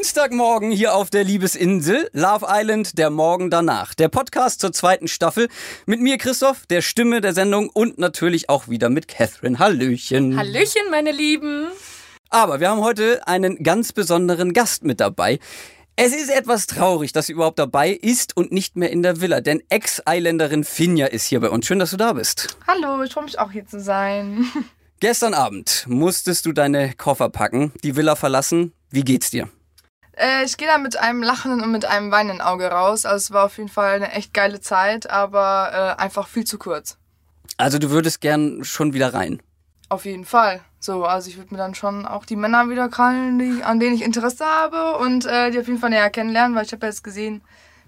Dienstagmorgen hier auf der Liebesinsel, Love Island, der Morgen danach. Der Podcast zur zweiten Staffel mit mir, Christoph, der Stimme der Sendung und natürlich auch wieder mit Catherine. Hallöchen. Hallöchen, meine Lieben. Aber wir haben heute einen ganz besonderen Gast mit dabei. Es ist etwas traurig, dass sie überhaupt dabei ist und nicht mehr in der Villa, denn Ex-Isländerin Finja ist hier bei uns. Schön, dass du da bist. Hallo, ich freue mich auch hier zu sein. Gestern Abend musstest du deine Koffer packen, die Villa verlassen. Wie geht's dir? Äh, ich gehe da mit einem lachenden und mit einem weinenden Auge raus. Also es war auf jeden Fall eine echt geile Zeit, aber äh, einfach viel zu kurz. Also du würdest gern schon wieder rein. Auf jeden Fall. So, also ich würde mir dann schon auch die Männer wieder krallen, die, an denen ich Interesse habe und äh, die auf jeden Fall näher kennenlernen, weil ich habe ja jetzt gesehen,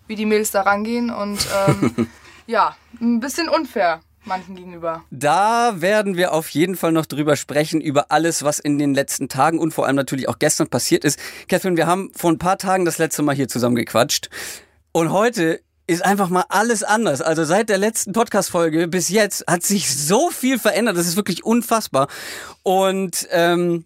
wie die Mädels da rangehen und ähm, ja, ein bisschen unfair manchen gegenüber. Da werden wir auf jeden Fall noch drüber sprechen, über alles, was in den letzten Tagen und vor allem natürlich auch gestern passiert ist. Catherine, wir haben vor ein paar Tagen das letzte Mal hier zusammen gequatscht. Und heute ist einfach mal alles anders. Also seit der letzten Podcast-Folge bis jetzt hat sich so viel verändert. Das ist wirklich unfassbar. Und ähm,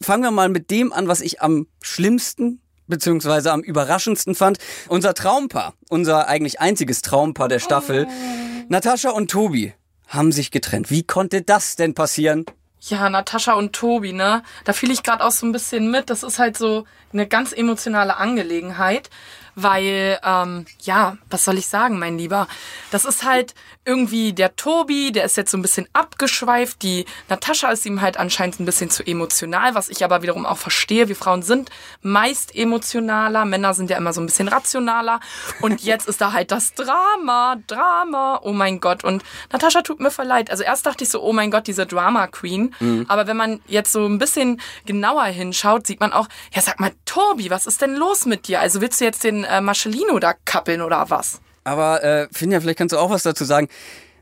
fangen wir mal mit dem an, was ich am schlimmsten beziehungsweise am überraschendsten fand. Unser Traumpaar, unser eigentlich einziges Traumpaar der Staffel. Oh Natascha und Tobi haben sich getrennt. Wie konnte das denn passieren? Ja, Natascha und Tobi, ne? Da fiel ich gerade auch so ein bisschen mit. Das ist halt so eine ganz emotionale Angelegenheit weil, ähm, ja, was soll ich sagen, mein Lieber? Das ist halt irgendwie der Tobi, der ist jetzt so ein bisschen abgeschweift. Die Natascha ist ihm halt anscheinend ein bisschen zu emotional, was ich aber wiederum auch verstehe. Wir Frauen sind meist emotionaler, Männer sind ja immer so ein bisschen rationaler. Und jetzt ist da halt das Drama, Drama, oh mein Gott. Und Natascha tut mir voll leid. Also erst dachte ich so, oh mein Gott, diese Drama Queen. Mhm. Aber wenn man jetzt so ein bisschen genauer hinschaut, sieht man auch, ja, sag mal, Tobi, was ist denn los mit dir? Also willst du jetzt den äh, Marcelino da kappeln oder was? Aber äh, Finja, vielleicht kannst du auch was dazu sagen.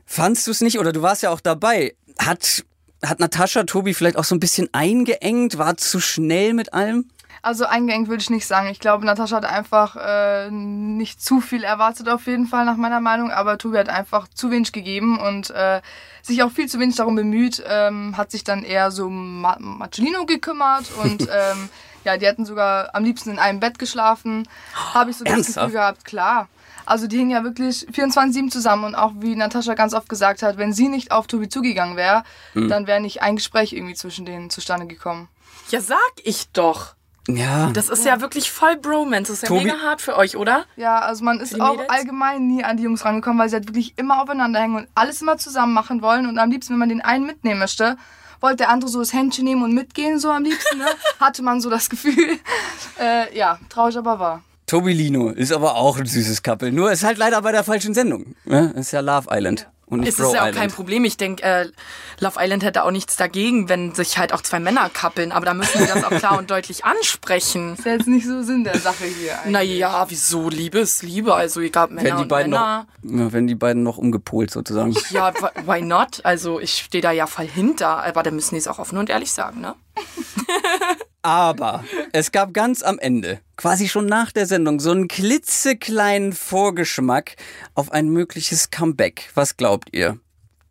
Fandst du es nicht, oder du warst ja auch dabei, hat, hat Natascha Tobi vielleicht auch so ein bisschen eingeengt, war zu schnell mit allem? Also eingeengt würde ich nicht sagen. Ich glaube, Natascha hat einfach äh, nicht zu viel erwartet auf jeden Fall nach meiner Meinung, aber Tobi hat einfach zu wenig gegeben und äh, sich auch viel zu wenig darum bemüht, ähm, hat sich dann eher so Ma Marcelino gekümmert und ähm, ja, die hätten sogar am liebsten in einem Bett geschlafen. Habe ich so das Gefühl gehabt, klar. Also die hingen ja wirklich 24-7 zusammen und auch wie Natascha ganz oft gesagt hat, wenn sie nicht auf Tobi zugegangen wäre, hm. dann wäre nicht ein Gespräch irgendwie zwischen denen zustande gekommen. Ja, sag ich doch. Ja. Das ist ja, ja wirklich voll Bromance. Das ist Tobi. ja mega hart für euch, oder? Ja, also man ist auch allgemein nie an die Jungs rangekommen, weil sie halt wirklich immer aufeinander hängen und alles immer zusammen machen wollen. Und am liebsten, wenn man den einen mitnehmen möchte, wollte der andere so das Händchen nehmen und mitgehen, so am liebsten, ne? Hatte man so das Gefühl. Äh, ja, traurig aber wahr. Tobi Lino ist aber auch ein süßes Couple. Nur ist halt leider bei der falschen Sendung. Ne? Ist ja Love Island. Und nicht ist Bro ja auch Island. kein Problem. Ich denke, äh, Love Island hätte auch nichts dagegen, wenn sich halt auch zwei Männer kappeln. Aber da müssen wir das auch klar und deutlich ansprechen. Das ist ja jetzt nicht so Sinn der Sache hier. Naja, wieso? Liebe ist Liebe. Also egal, Männer wenn die beiden Männer. Noch, wenn die beiden noch umgepolt sozusagen. Ja, why not? Also ich stehe da ja voll hinter. Aber da müssen die es auch offen und ehrlich sagen, ne? Aber es gab ganz am Ende, quasi schon nach der Sendung, so einen klitzekleinen Vorgeschmack auf ein mögliches Comeback. Was glaubt ihr?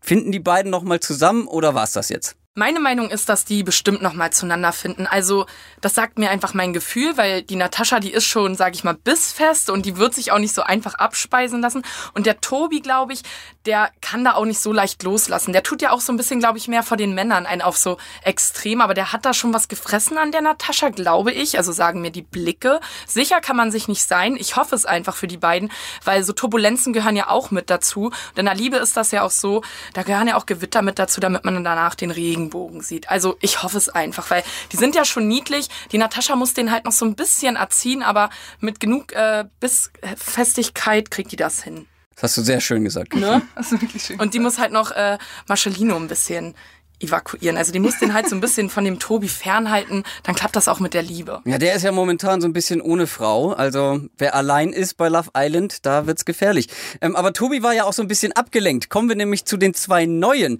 Finden die beiden nochmal zusammen oder war's das jetzt? Meine Meinung ist, dass die bestimmt noch mal zueinander finden. Also das sagt mir einfach mein Gefühl, weil die Natascha, die ist schon, sage ich mal, bissfest und die wird sich auch nicht so einfach abspeisen lassen. Und der Tobi, glaube ich, der kann da auch nicht so leicht loslassen. Der tut ja auch so ein bisschen, glaube ich, mehr vor den Männern ein auf so extrem. Aber der hat da schon was gefressen an der Natascha, glaube ich. Also sagen mir die Blicke. Sicher kann man sich nicht sein. Ich hoffe es einfach für die beiden, weil so Turbulenzen gehören ja auch mit dazu. Und in der Liebe ist das ja auch so. Da gehören ja auch Gewitter mit dazu, damit man danach den Regen Regenbogen sieht. Also ich hoffe es einfach, weil die sind ja schon niedlich. Die Natascha muss den halt noch so ein bisschen erziehen, aber mit genug äh, Bissfestigkeit kriegt die das hin. Das hast du sehr schön gesagt. Ne? Das ist wirklich schön. Und die muss halt noch äh, Marcelino ein bisschen evakuieren. Also die muss den halt so ein bisschen von dem Tobi fernhalten, dann klappt das auch mit der Liebe. Ja, der ist ja momentan so ein bisschen ohne Frau. Also wer allein ist bei Love Island, da wird's gefährlich. Ähm, aber Tobi war ja auch so ein bisschen abgelenkt. Kommen wir nämlich zu den zwei neuen.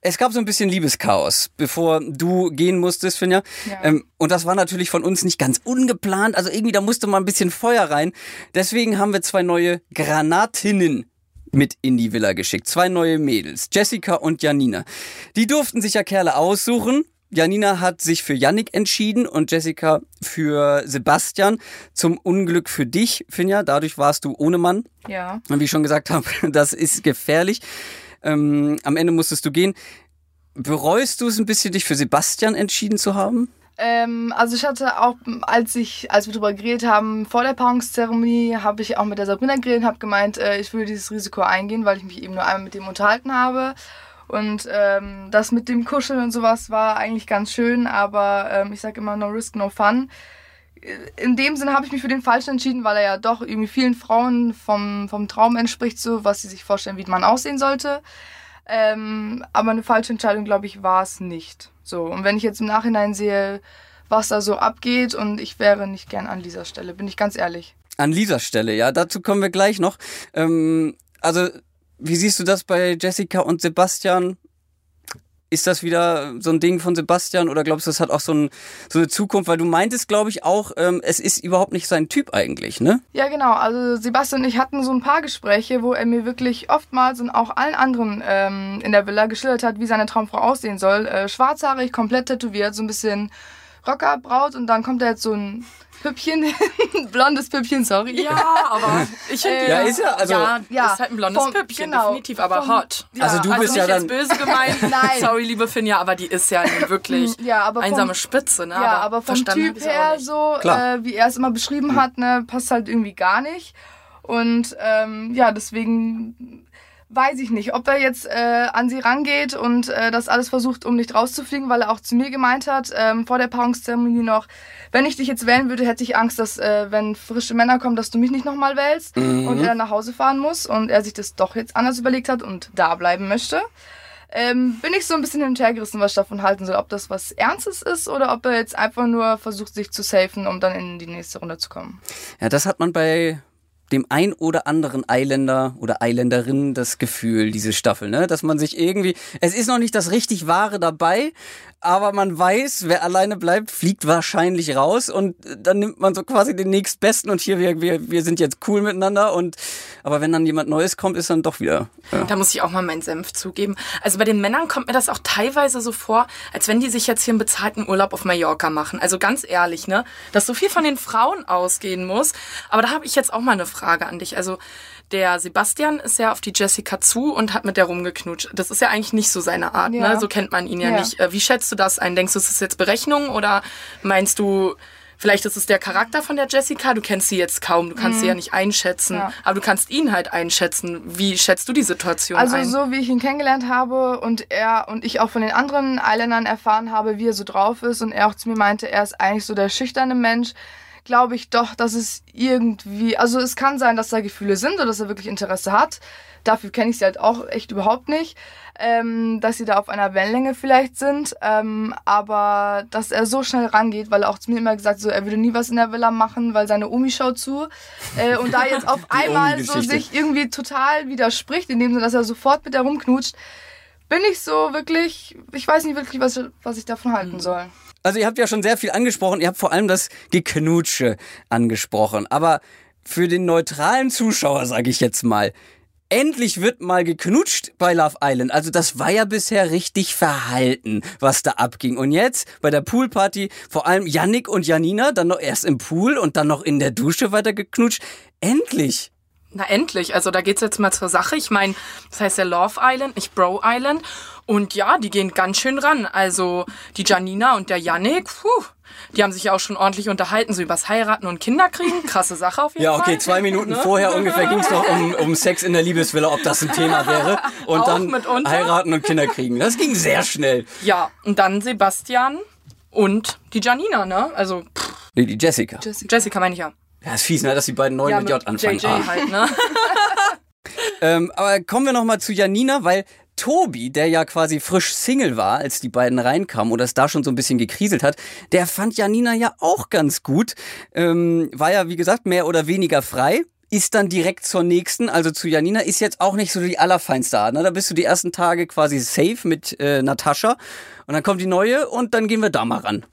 Es gab so ein bisschen Liebeschaos, bevor du gehen musstest, Finja. Ja. Ähm, und das war natürlich von uns nicht ganz ungeplant. Also irgendwie, da musste mal ein bisschen Feuer rein. Deswegen haben wir zwei neue Granatinnen mit in die Villa geschickt. Zwei neue Mädels, Jessica und Janina. Die durften sich ja Kerle aussuchen Janina hat sich für Yannick entschieden und Jessica für Sebastian. Zum Unglück für dich, Finja. Dadurch warst du ohne Mann. Ja. Und wie ich schon gesagt habe, das ist gefährlich. Ähm, am Ende musstest du gehen. Bereust du es ein bisschen, dich für Sebastian entschieden zu haben? Ähm, also ich hatte auch, als ich, als wir darüber geredet haben, vor der Paarungszeremonie, habe ich auch mit der Sabrina geredet und habe gemeint, äh, ich würde dieses Risiko eingehen, weil ich mich eben nur einmal mit dem unterhalten habe. Und ähm, das mit dem Kuscheln und sowas war eigentlich ganz schön, aber ähm, ich sage immer no risk, no fun. In dem Sinne habe ich mich für den Falschen entschieden, weil er ja doch irgendwie vielen Frauen vom, vom Traum entspricht, so was sie sich vorstellen, wie man aussehen sollte. Ähm, aber eine falsche Entscheidung, glaube ich, war es nicht. So, und wenn ich jetzt im Nachhinein sehe, was da so abgeht und ich wäre nicht gern an dieser Stelle, bin ich ganz ehrlich. An dieser Stelle, ja, dazu kommen wir gleich noch. Ähm, also, wie siehst du das bei Jessica und Sebastian? Ist das wieder so ein Ding von Sebastian oder glaubst du, das hat auch so, ein, so eine Zukunft? Weil du meintest, glaube ich, auch, ähm, es ist überhaupt nicht sein Typ eigentlich, ne? Ja, genau. Also Sebastian und ich hatten so ein paar Gespräche, wo er mir wirklich oftmals und auch allen anderen ähm, in der Villa geschildert hat, wie seine Traumfrau aussehen soll. Äh, schwarzhaarig, komplett tätowiert, so ein bisschen Rockerbraut und dann kommt da jetzt so ein Püppchen, blondes Püppchen, sorry. Ja, aber ich finde, Ja, ist ja, also- ja, Ja, ist halt ein blondes vom- Püppchen, genau, definitiv, aber vom- hot. ja, Also du also bist nicht ja jetzt dann. böse gemeint. Nein. Sorry, liebe Finja, aber die ist ja wirklich Ja, aber vom- einsame Spitze, ne? Ja, aber vom verstanden hab Typ her, so äh, wie er es immer beschrieben hat, ne, passt halt irgendwie gar nicht. Und ähm, ja, deswegen weiß ich nicht, ob er jetzt äh, an sie rangeht und äh, das alles versucht, um nicht rauszufliegen, weil er auch zu mir gemeint hat, ähm, vor der Paarungszeremonie noch, wenn ich dich jetzt wählen würde, hätte ich Angst, dass äh, wenn frische Männer kommen, dass du mich nicht nochmal wählst und er dann nach Hause fahren muss und er sich das doch jetzt anders überlegt hat und da bleiben möchte. Ähm, bin ich so ein bisschen hin und her gerissen, was ich davon halten soll. Ob das was Ernstes ist oder ob er jetzt einfach nur versucht, sich zu safen, um dann in die nächste Runde zu kommen. Ja, das hat man bei dem ein oder anderen Eiländer oder Eiländerin das Gefühl, diese Staffel, ne? Dass man sich irgendwie, es ist noch nicht das richtig Wahre dabei, aber man weiß, wer alleine bleibt, fliegt wahrscheinlich raus und dann nimmt man so quasi den nächstbesten und hier, wir, wir, wir sind jetzt cool miteinander und, aber wenn dann jemand Neues kommt, ist dann doch wieder, ja. Da muss ich auch mal meinen Senf zugeben. Also bei den Männern kommt mir das auch teilweise so vor, als wenn die sich jetzt hier einen bezahlten Urlaub auf Mallorca machen. Also ganz ehrlich, ne? Dass so viel von den Frauen ausgehen muss. Aber da habe ich jetzt auch mal eine Frage an dich. Also der Sebastian ist ja auf die Jessica zu und hat mit der rumgeknutscht. Das ist ja eigentlich nicht so seine Art, Ja. ne? So kennt man ihn ja, Ja. nicht. Äh, Wie schätzt du das ein? Denkst du, ist das jetzt Berechnung oder meinst du, vielleicht ist es der Charakter von der Jessica? Du kennst sie jetzt kaum, du kannst sie ja nicht einschätzen, Mhm. Ja. aber du kannst ihn halt einschätzen. Wie schätzt du die Situation Also ein? so wie ich ihn kennengelernt habe und er und ich auch von den anderen Eiländern erfahren habe, wie er so drauf ist und er auch zu mir meinte, er ist eigentlich so der schüchterne Mensch, glaube ich doch, dass es irgendwie, also es kann sein, dass da Gefühle sind oder dass er wirklich Interesse hat. Dafür kenne ich sie halt auch echt überhaupt nicht. Ähm, dass sie da auf einer Wellenlänge vielleicht sind, ähm, aber dass er so schnell rangeht, weil er auch zu mir immer gesagt so, er würde nie was in der Villa machen, weil seine Omi schaut zu. Äh, und da jetzt auf einmal so sich irgendwie total widerspricht, in dem Sinne, dass er sofort mit der rumknutscht, bin ich so wirklich, ich weiß nicht wirklich, was, was ich davon halten soll. Also ihr habt ja schon sehr viel angesprochen, ihr habt vor allem das Geknutsche angesprochen, aber für den neutralen Zuschauer sage ich jetzt mal, endlich wird mal geknutscht bei Love Island. Also das war ja bisher richtig verhalten, was da abging. Und jetzt bei der Poolparty vor allem Yannick und Janina, dann noch erst im Pool und dann noch in der Dusche weiter geknutscht. Endlich! Na endlich, also da geht's jetzt mal zur Sache. Ich meine, das heißt ja Love Island, nicht Bro Island. Und ja, die gehen ganz schön ran. Also die Janina und der Yannick, puh, die haben sich ja auch schon ordentlich unterhalten, so übers Heiraten und Kinder kriegen. Krasse Sache auf jeden Ja, Fall. okay, zwei Minuten vorher ungefähr ging es noch um, um Sex in der Liebesvilla, ob das ein Thema wäre. Und Auch dann mitunter. heiraten und Kinder kriegen. Das ging sehr schnell. Ja, und dann Sebastian und die Janina, ne? Also pff, Nee, die Jessica. Jessica meine ich ja. Ja, ist fies, ne, dass die beiden neuen Ja, mit J anfangen. JJ Ah. halt, ne? Ähm, aber kommen wir noch mal zu Janina, weil Tobi, der ja quasi frisch Single war, als die beiden reinkamen oder es da schon so ein bisschen gekriselt hat, der fand Janina ja auch ganz gut. Ähm, war ja, wie gesagt, mehr oder weniger frei. Ist dann direkt zur nächsten, also zu Janina, ist jetzt auch nicht so die allerfeinste Art. Ne? Da bist du die ersten Tage quasi safe mit äh, Natascha. Und dann kommt die neue und dann gehen wir da mal ran.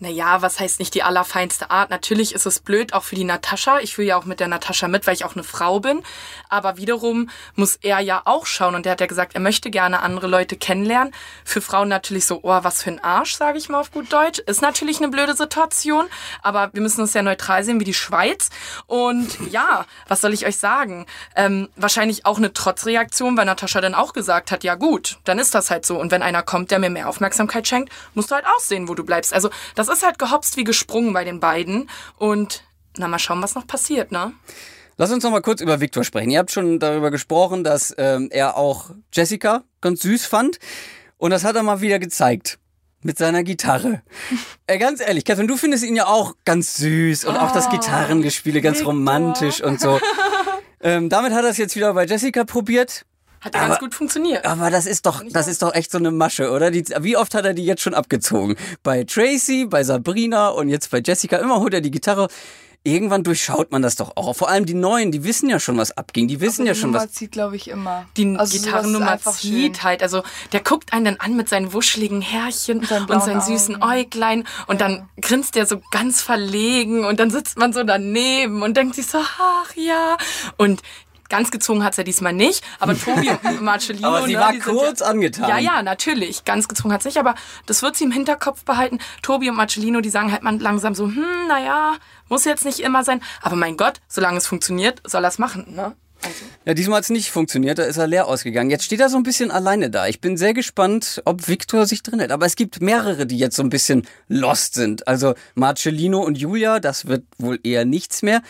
Naja, was heißt nicht die allerfeinste Art? Natürlich ist es blöd, auch für die Natascha. Ich fühle ja auch mit der Natascha mit, weil ich auch eine Frau bin. Aber wiederum muss er ja auch schauen. Und der hat ja gesagt, er möchte gerne andere Leute kennenlernen. Für Frauen natürlich so, oh, was für ein Arsch, sage ich mal auf gut Deutsch. Ist natürlich eine blöde Situation. Aber wir müssen uns ja neutral sehen wie die Schweiz. Und ja, was soll ich euch sagen? Ähm, wahrscheinlich auch eine Trotzreaktion, weil Natascha dann auch gesagt hat, ja gut, dann ist das halt so. Und wenn einer kommt, der mir mehr Aufmerksamkeit schenkt, musst du halt auch sehen, wo du bleibst. Also das ist halt gehopst wie gesprungen bei den beiden. Und na, mal schauen, was noch passiert, ne? Lass uns noch mal kurz über Victor sprechen. Ihr habt schon darüber gesprochen, dass ähm, er auch Jessica ganz süß fand. Und das hat er mal wieder gezeigt. Mit seiner Gitarre. äh, ganz ehrlich, Catherine, du findest ihn ja auch ganz süß und oh, auch das oh, Gitarrengespiele ganz Victor. romantisch und so. ähm, damit hat er es jetzt wieder bei Jessica probiert. Hat ja ganz gut funktioniert. Aber das ist doch, das ist doch echt so eine Masche, oder? Die, wie oft hat er die jetzt schon abgezogen? Bei Tracy, bei Sabrina und jetzt bei Jessica. Immer holt er die Gitarre. Irgendwann durchschaut man das doch auch. Vor allem die Neuen, die wissen ja schon, was abging. Die wissen ja schon, Nummer was. zieht, glaube ich, immer. Die also Gitarrennummer zieht schön. halt. Also der guckt einen dann an mit seinen wuscheligen Härchen und, und seinen süßen Äuglein. Und ja. dann grinst der so ganz verlegen. Und dann sitzt man so daneben und denkt sich so, ach ja. Und Ganz gezogen hat's ja diesmal nicht, aber Tobi und Marcellino. aber sie ne, war kurz ja, angetan. Ja, ja, natürlich. Ganz gezogen hat's nicht, aber das wird sie im Hinterkopf behalten. Tobi und Marcellino, die sagen halt man langsam so, hm, naja, muss jetzt nicht immer sein. Aber mein Gott, solange es funktioniert, soll er's machen, ne? Also. Ja, diesmal hat es nicht funktioniert, da ist er leer ausgegangen. Jetzt steht er so ein bisschen alleine da. Ich bin sehr gespannt, ob Victor sich drin hält. Aber es gibt mehrere, die jetzt so ein bisschen lost sind. Also Marcellino und Julia, das wird wohl eher nichts mehr.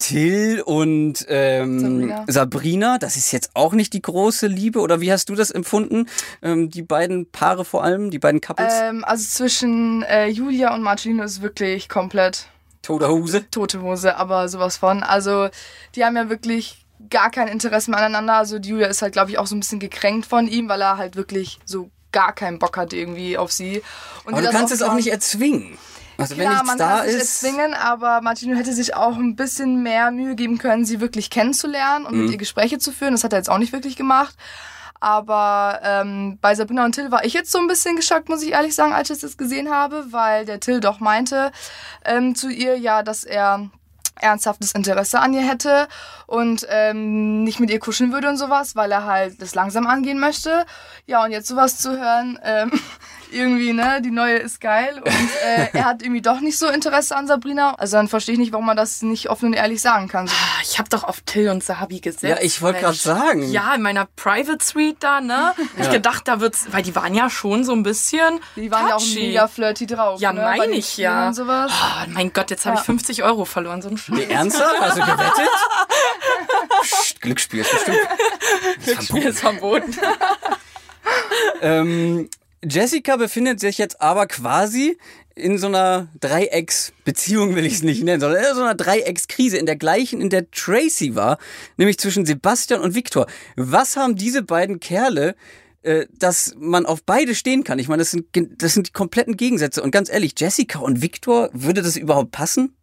Till und ähm, Sabrina. Sabrina. das ist jetzt auch nicht die große Liebe. Oder wie hast du das empfunden? Ähm, die beiden Paare vor allem, die beiden Couples? Ähm, also zwischen äh, Julia und Marcelino ist wirklich komplett tote Hose. Tote Hose, aber sowas von. Also die haben ja wirklich gar kein Interesse mehr aneinander. Also Julia ist halt, glaube ich, auch so ein bisschen gekränkt von ihm, weil er halt wirklich so gar keinen Bock hat irgendwie auf sie. Und aber du kannst es auch nicht erzwingen. Also Klar, wenn nichts man da kann ist. Sich erzwingen, aber Martino hätte sich auch ein bisschen mehr Mühe geben können, sie wirklich kennenzulernen und mhm. mit ihr Gespräche zu führen. Das hat er jetzt auch nicht wirklich gemacht. Aber ähm, bei Sabrina und Till war ich jetzt so ein bisschen geschockt, muss ich ehrlich sagen, als ich das gesehen habe, weil der Till doch meinte ähm, zu ihr, ja, dass er ernsthaftes Interesse an ihr hätte und ähm, nicht mit ihr kuscheln würde und sowas, weil er halt das langsam angehen möchte. Ja, und jetzt sowas zu hören, ähm, irgendwie, ne, die neue ist geil und äh, er hat irgendwie doch nicht so Interesse an Sabrina. Also dann verstehe ich nicht, warum man das nicht offen und ehrlich sagen kann. So. Ah, ich habe doch auf Till und Sabi gesetzt. Ja, ich wollte gerade sagen. Ja, in meiner Private Suite da, ne? ja. Ich gedacht, da wird's, weil die waren ja schon so ein bisschen Die waren touchy. ja auch mega flirty drauf. Ja, ne? meine ich ja. Oh, mein Gott, jetzt habe ja. ich 50 Euro verloren, so ein Scheiß. Nee, ernsthaft? Du gewettet? Psst, Glücksspiel ist bestimmt. Glücksspiel ist verboten. ähm, Jessica befindet sich jetzt aber quasi in so einer Dreiecksbeziehung, will ich es nicht nennen, sondern in so einer Dreieckskrise, in der gleichen, in der Tracy war, nämlich zwischen Sebastian und Victor. Was haben diese beiden Kerle, äh, dass man auf beide stehen kann? Ich meine, das sind, das sind die kompletten Gegensätze. Und ganz ehrlich, Jessica und Victor, würde das überhaupt passen?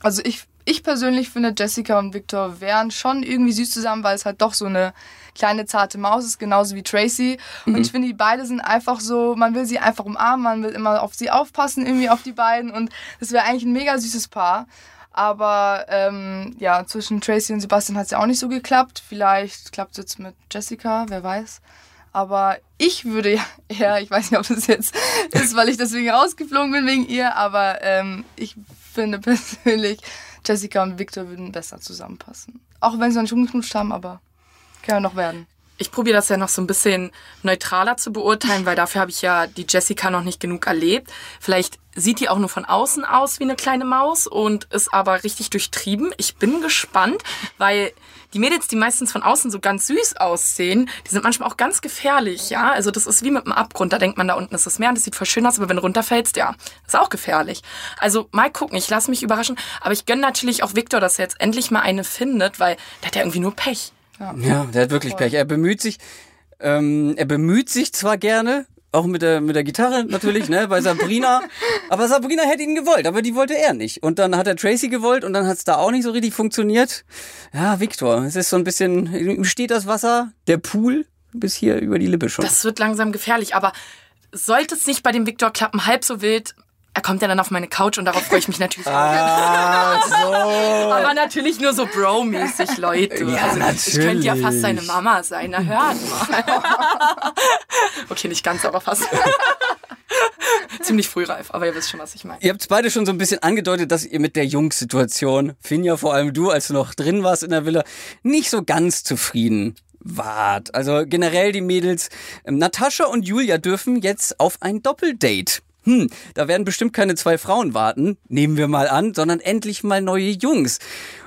Also ich, ich persönlich finde, Jessica und Victor wären schon irgendwie süß zusammen, weil es halt doch so eine kleine zarte Maus ist, genauso wie Tracy. Und mhm. ich finde, die beiden sind einfach so, man will sie einfach umarmen, man will immer auf sie aufpassen, irgendwie auf die beiden. Und das wäre eigentlich ein mega süßes Paar. Aber ähm, ja, zwischen Tracy und Sebastian hat es ja auch nicht so geklappt. Vielleicht klappt es jetzt mit Jessica, wer weiß. Aber ich würde ja eher, ich weiß nicht, ob das jetzt ist, weil ich deswegen rausgeflogen bin wegen ihr, aber ähm, ich finde persönlich, Jessica und Victor würden besser zusammenpassen. Auch wenn sie noch nicht umgeknutscht haben, aber kann ja noch werden. Ich probiere das ja noch so ein bisschen neutraler zu beurteilen, weil dafür habe ich ja die Jessica noch nicht genug erlebt. Vielleicht sieht die auch nur von außen aus wie eine kleine Maus und ist aber richtig durchtrieben. Ich bin gespannt, weil die Mädels, die meistens von außen so ganz süß aussehen, die sind manchmal auch ganz gefährlich, ja. Also das ist wie mit einem Abgrund. Da denkt man, da unten ist das Meer und das sieht voll schön aus, aber wenn du runterfällst, ja, ist auch gefährlich. Also mal gucken, ich lasse mich überraschen. Aber ich gönne natürlich auch Victor, dass er jetzt endlich mal eine findet, weil der hat ja irgendwie nur Pech. Ja, ja der hat wirklich Voll. Pech. Er bemüht sich, ähm, er bemüht sich zwar gerne, auch mit der, mit der Gitarre natürlich, ne, bei Sabrina. Aber Sabrina hätte ihn gewollt, aber die wollte er nicht. Und dann hat er Tracy gewollt und dann hat es da auch nicht so richtig funktioniert. Ja, Victor, es ist so ein bisschen, ihm steht das Wasser, der Pool bis hier über die Lippe schon. Das wird langsam gefährlich, aber sollte es nicht bei dem Victor klappen, halb so wild, er kommt ja dann auf meine Couch und darauf freue ich mich natürlich auch. Ah, so. Aber natürlich nur so Bro-mäßig, Leute. Ja, also, Ich könnte ja natürlich. fast seine Mama sein. Na, hört mal. okay, nicht ganz, aber fast. Ziemlich frühreif, aber ihr wisst schon, was ich meine. Ihr habt beide schon so ein bisschen angedeutet, dass ihr mit der Jungs-Situation, Finja, vor allem du, als du noch drin warst in der Villa, nicht so ganz zufrieden wart. Also generell die Mädels, ähm, Natascha und Julia dürfen jetzt auf ein Doppeldate. Hm, da werden bestimmt keine zwei Frauen warten, nehmen wir mal an, sondern endlich mal neue Jungs.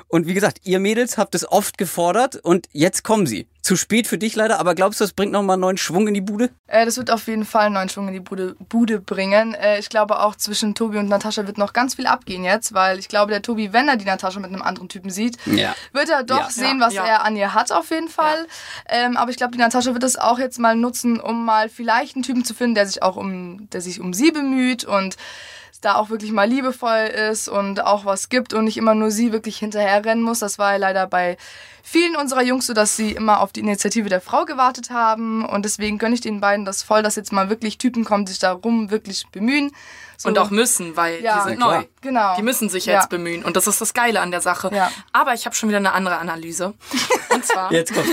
Und wie gesagt, ihr Mädels habt es oft gefordert und jetzt kommen sie. Zu spät für dich leider, aber glaubst du, das bringt nochmal einen neuen Schwung in die Bude? Äh, das wird auf jeden Fall einen neuen Schwung in die Bude, Bude bringen. Äh, ich glaube auch zwischen Tobi und Natascha wird noch ganz viel abgehen jetzt, weil ich glaube, der Tobi, wenn er die Natascha mit einem anderen Typen sieht, Ja. wird er doch Ja. sehen, Ja, was ja. er an ihr hat auf jeden Fall. Ähm, aber ich glaube, die Natascha wird das auch jetzt mal nutzen, um mal vielleicht einen Typen zu finden, der sich auch um, der sich um sie bemüht und da auch wirklich mal liebevoll ist und auch was gibt und nicht immer nur sie wirklich hinterherrennen muss. Das war ja leider bei vielen unserer Jungs so, dass sie immer auf die Initiative der Frau gewartet haben und deswegen gönne ich den beiden das voll, dass jetzt mal wirklich Typen kommen, die sich darum wirklich bemühen. So. Und auch müssen, weil Ja, die sind neu. Genau. Die müssen sich Ja. jetzt bemühen. Und das ist das Geile an der Sache. Ja. Aber ich habe schon wieder eine andere Analyse. Und zwar. Jetzt kommt.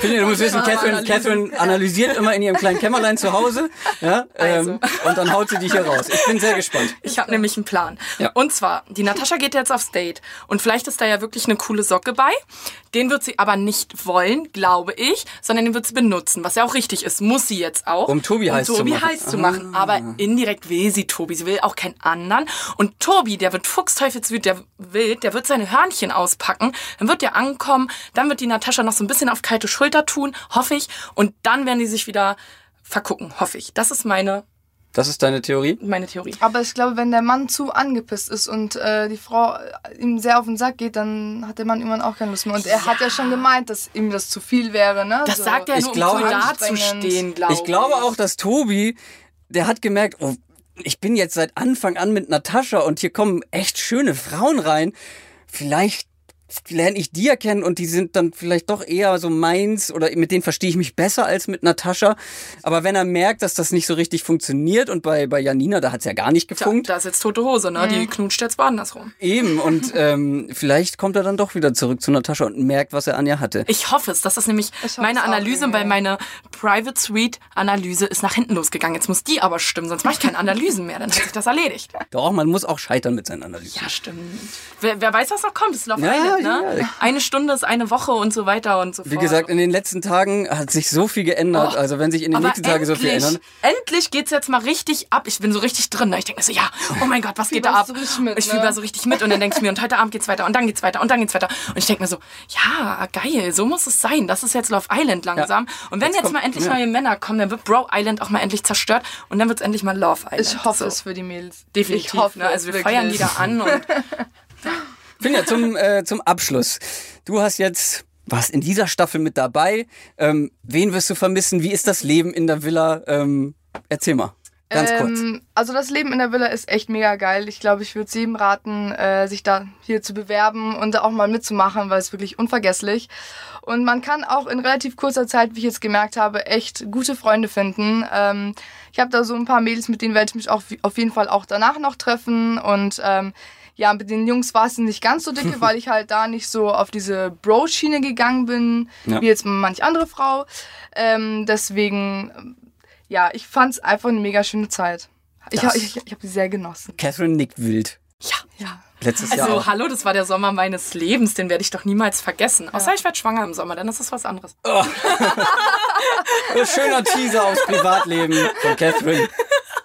Finja, du musst wissen, Catherine, Catherine analysiert immer in ihrem kleinen Kämmerlein zu Hause. Ja, ähm, Und dann haut sie dich hier raus. Ich bin sehr gespannt. Ich habe nämlich einen Plan. Ja. Und zwar, die Natascha geht jetzt aufs Date. Und vielleicht ist da ja wirklich eine coole Socke bei. Den wird sie aber nicht wollen, glaube ich, sondern den wird sie benutzen. Was ja auch richtig ist. Muss sie jetzt auch. Um Tobi heiß zu Tobi machen. Ah. heiß zu machen. Aber indirekt will sie Tobi. Sie will auch keinen anderen. Und Tobi, der wird fuchsteufelswild, der will, der wird seine Hörnchen auspacken. Dann wird der ankommen. Dann wird die Natascha noch so ein bisschen auf kalte Schulter tun, hoffe ich. Und dann werden die sich wieder vergucken, hoffe ich. Das ist meine, Das ist deine Theorie? meine Theorie. Aber ich glaube, wenn der Mann zu angepisst ist und äh, die Frau ihm sehr auf den Sack geht, dann hat der Mann irgendwann auch keine Lust mehr. Und er hat ja schon gemeint, dass ihm das zu viel wäre. Ne? Das So. sagt er Ich nur, glaube- um Anstrengend. dazustehen, glaube ich. Ich glaube auch, dass Tobi, der hat gemerkt, oh, ich bin jetzt seit Anfang an mit Natascha und hier kommen echt schöne Frauen rein. Vielleicht lerne ich die ja kennen und die sind dann vielleicht doch eher so meins oder mit denen verstehe ich mich besser als mit Natascha. Aber wenn er merkt, dass das nicht so richtig funktioniert und bei, bei Janina, da hat's ja gar nicht gefunkt, da ist jetzt tote Hose, ne? Die knutscht jetzt woanders rum. eben. Und ähm, vielleicht kommt er dann doch wieder zurück zu Natascha und merkt, was er an ihr hatte. Ich hoffe es. Das ist nämlich meine es auch Analyse, weil meine Private Suite Analyse ist nach hinten losgegangen. Jetzt muss die aber stimmen, sonst mache ich keine Analysen mehr. Dann hat sich das erledigt. Doch, man muss auch scheitern mit seinen Analysen. Ja, stimmt. Wer, wer weiß, was noch kommt? Das ist Love Ja, ja, ne? ja. Eine Stunde ist eine Woche und so weiter und so fort. Wie gesagt, in den letzten Tagen hat sich so viel geändert. Oh, also wenn sich in den nächsten Tagen so viel ändern. Endlich geht's jetzt mal richtig ab. Ich bin so richtig drin. Ne? Ich denke mir so, ja, oh mein Gott, was geht da ab? Richtig mit, ich ne? fieber so richtig mit und dann denke ich mir, und heute Abend geht's weiter und dann geht's weiter und dann geht's weiter. Und ich denke mir so, ja, geil, so muss es sein. Das ist jetzt Love Island langsam. Und wenn Jetzt jetzt, kommt- mal endlich ja. neue Männer kommen, dann wird Bro Island auch mal endlich zerstört und dann wird's endlich mal Love Island. Ich hoffe so. es für die Mädels. Definitiv. Ich hoffe ne? Also wir es feiern wirklich. die da an und Finja, zum, äh, zum Abschluss. Du hast jetzt, warst in dieser Staffel mit dabei. Ähm, wen wirst du vermissen? Wie ist das Leben in der Villa? Ähm, erzähl mal. Ganz kurz. Ähm, also das Leben in der Villa ist echt mega geil. Ich glaube, ich würde es jedem raten, äh, sich da hier zu bewerben und da auch mal mitzumachen, weil es wirklich unvergesslich. Und man kann auch in relativ kurzer Zeit, wie ich jetzt gemerkt habe, echt gute Freunde finden. Ähm, ich habe da so ein paar Mädels, mit denen werde ich mich auch auf jeden Fall auch danach noch treffen. Und ähm, ja, mit den Jungs war es nicht ganz so dicke, weil ich halt da nicht so auf diese Bro-Schiene gegangen bin, Ja. wie jetzt manch andere Frau. Ähm, deswegen ja, ich fand's einfach eine mega schöne Zeit. Ich, Das- ha- ich, ich habe sie sehr genossen. Catherine nickt wild. ja. Ja. Letztes Jahr Also, auch. hallo, das war der Sommer meines Lebens, den werde ich doch niemals vergessen. Außer ich werde schwanger im Sommer, dann ist das was anderes. Ein schöner Teaser aufs Privatleben von Catherine.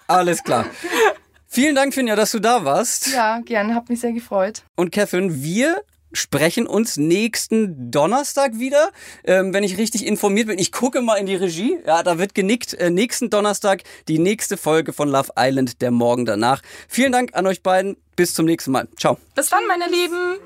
Alles klar. Vielen Dank, Finja, dass du da warst. Ja, gerne, hab mich sehr gefreut. Und Catherine, wir sprechen uns nächsten Donnerstag wieder, ähm, wenn ich richtig informiert bin. Ich gucke mal in die Regie. Ja, da wird genickt. Äh, nächsten Donnerstag die nächste Folge von Love Island, der Morgen danach. Vielen Dank an euch beiden. Bis zum nächsten Mal. Ciao. Bis dann, meine Lieben.